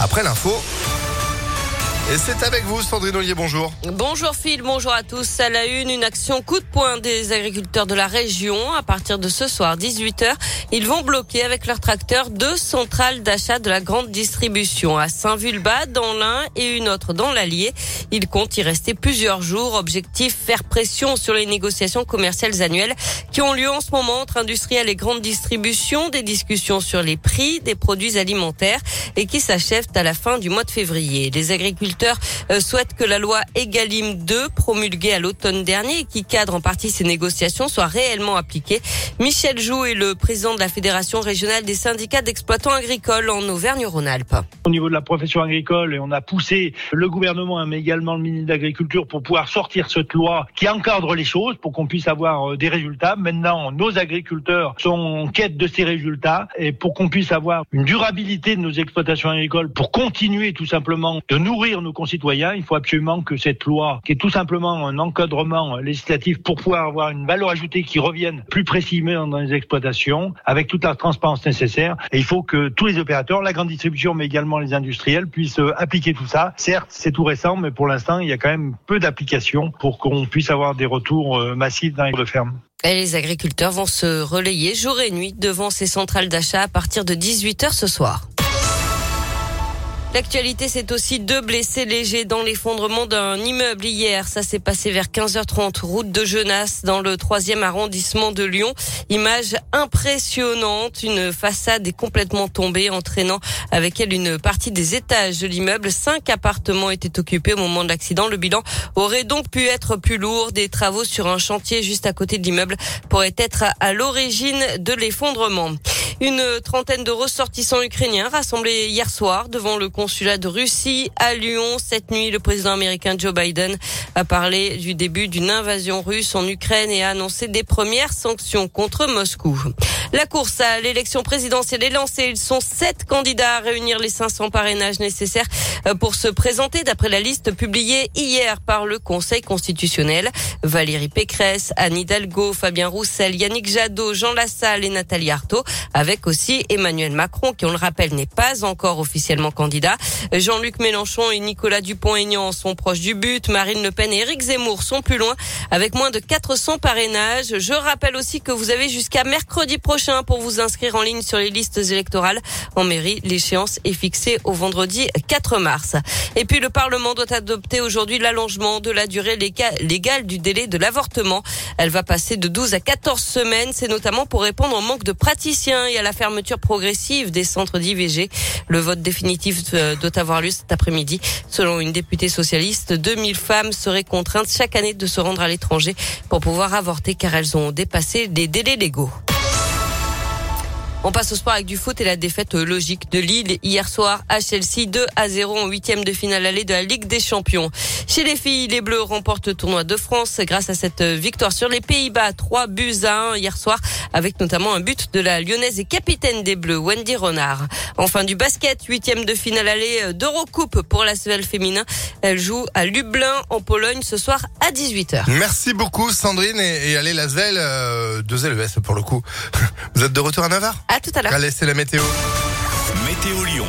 Après l'info. Et c'est avec vous, Sandrine Ollier, bonjour. Bonjour Phil, bonjour à tous. À la une, une action coup de poing des agriculteurs de la région. À partir de ce soir, 18h, ils vont bloquer avec leurs tracteurs deux centrales d'achat de la grande distribution à Saint-Vulbas dans l'un et une autre dans l'Allier. Ils comptent y rester plusieurs jours. Objectif, faire pression sur les négociations commerciales annuelles qui ont lieu en ce moment entre industriels et grande distribution, des discussions sur les prix des produits alimentaires et qui s'achèvent à la fin du mois de février. Les agriculteurs euh, souhaite que la loi Egalim 2, promulguée à l'automne dernier et qui cadre en partie ces négociations, soit réellement appliquée. Michel Joux est le président de la Fédération régionale des syndicats d'exploitants agricoles en Auvergne-Rhône-Alpes. Au niveau de la profession agricole, on a poussé le gouvernement, mais également le ministre de l'Agriculture pour pouvoir sortir cette loi qui encadre les choses pour qu'on puisse avoir euh, des résultats. Maintenant, nos agriculteurs sont en quête de ces résultats et pour qu'on puisse avoir une durabilité de nos exploitations agricoles pour continuer tout simplement de nourrir nos concitoyens, il faut absolument que cette loi, qui est tout simplement un encadrement législatif pour pouvoir avoir une valeur ajoutée qui revienne plus précisément dans les exploitations, avec toute la transparence nécessaire. Et il faut que tous les opérateurs, la grande distribution, mais également les industriels, puissent euh, appliquer tout ça. Certes, c'est tout récent, mais pour l'instant, il y a quand même peu d'applications pour qu'on puisse avoir des retours euh, massifs dans les fermes. Et les agriculteurs vont se relayer jour et nuit devant ces centrales d'achat à partir de 18h ce soir. L'actualité, c'est aussi deux blessés légers dans l'effondrement d'un immeuble hier. Ça s'est passé vers 15h30, route de Genasse, dans le troisième arrondissement de Lyon. Image impressionnante. Une façade est complètement tombée, entraînant avec elle une partie des étages de l'immeuble. Cinq appartements étaient occupés au moment de l'accident. Le bilan aurait donc pu être plus lourd. Des travaux sur un chantier juste à côté de l'immeuble pourraient être à l'origine de l'effondrement. Une trentaine de ressortissants ukrainiens rassemblés hier soir devant le consulat de Russie à Lyon. Cette nuit, le président américain Joe Biden a parlé du début d'une invasion russe en Ukraine et a annoncé des premières sanctions contre Moscou. La course à l'élection présidentielle est lancée. Ils sont sept candidats à réunir les 500 parrainages nécessaires euh, pour se présenter d'après la liste publiée hier par le Conseil constitutionnel. Valérie Pécresse, Anne Hidalgo, Fabien Roussel, Yannick Jadot, Jean Lassalle et Nathalie Arthaud, avec aussi Emmanuel Macron, qui on le rappelle n'est pas encore officiellement candidat. Jean-Luc Mélenchon et Nicolas Dupont-Aignan sont proches du but. Marine Le Pen et Éric Zemmour sont plus loin avec moins de 400 parrainages. Je rappelle aussi que vous avez jusqu'à mercredi prochain pour vous inscrire en ligne sur les listes électorales en mairie. L'échéance est fixée au vendredi 4 mars. Et puis le Parlement doit adopter aujourd'hui l'allongement de la durée légale du délai de l'avortement. Elle va passer de 12 à 14 semaines. C'est notamment pour répondre au manque de praticiens et à la fermeture progressive des centres d'IVG. Le vote définitif euh, doit avoir lieu cet après-midi. Selon une députée socialiste, 2000 femmes seraient contraintes chaque année de se rendre à l'étranger pour pouvoir avorter car elles ont dépassé les délais légaux. On passe au sport avec du foot et la défaite logique de Lille hier soir à Chelsea 2 à 0 en huitième de finale allée de la Ligue des Champions. Chez les filles, les Bleus remportent le tournoi de France grâce à cette victoire sur les Pays-Bas. 3 buts à 1 hier soir avec notamment un but de la lyonnaise et capitaine des Bleus, Wendy Renard. Enfin du basket, huitième de finale allée d'Eurocoupe pour la SVL féminin. Elle joue à Lublin en Pologne ce soir à 18h. Merci beaucoup Sandrine et, allez la SVL, euh, deux LES pour le coup. Vous êtes de retour à Navarre À tout à l'heure. Allez, c'est la météo. Météo Lyon.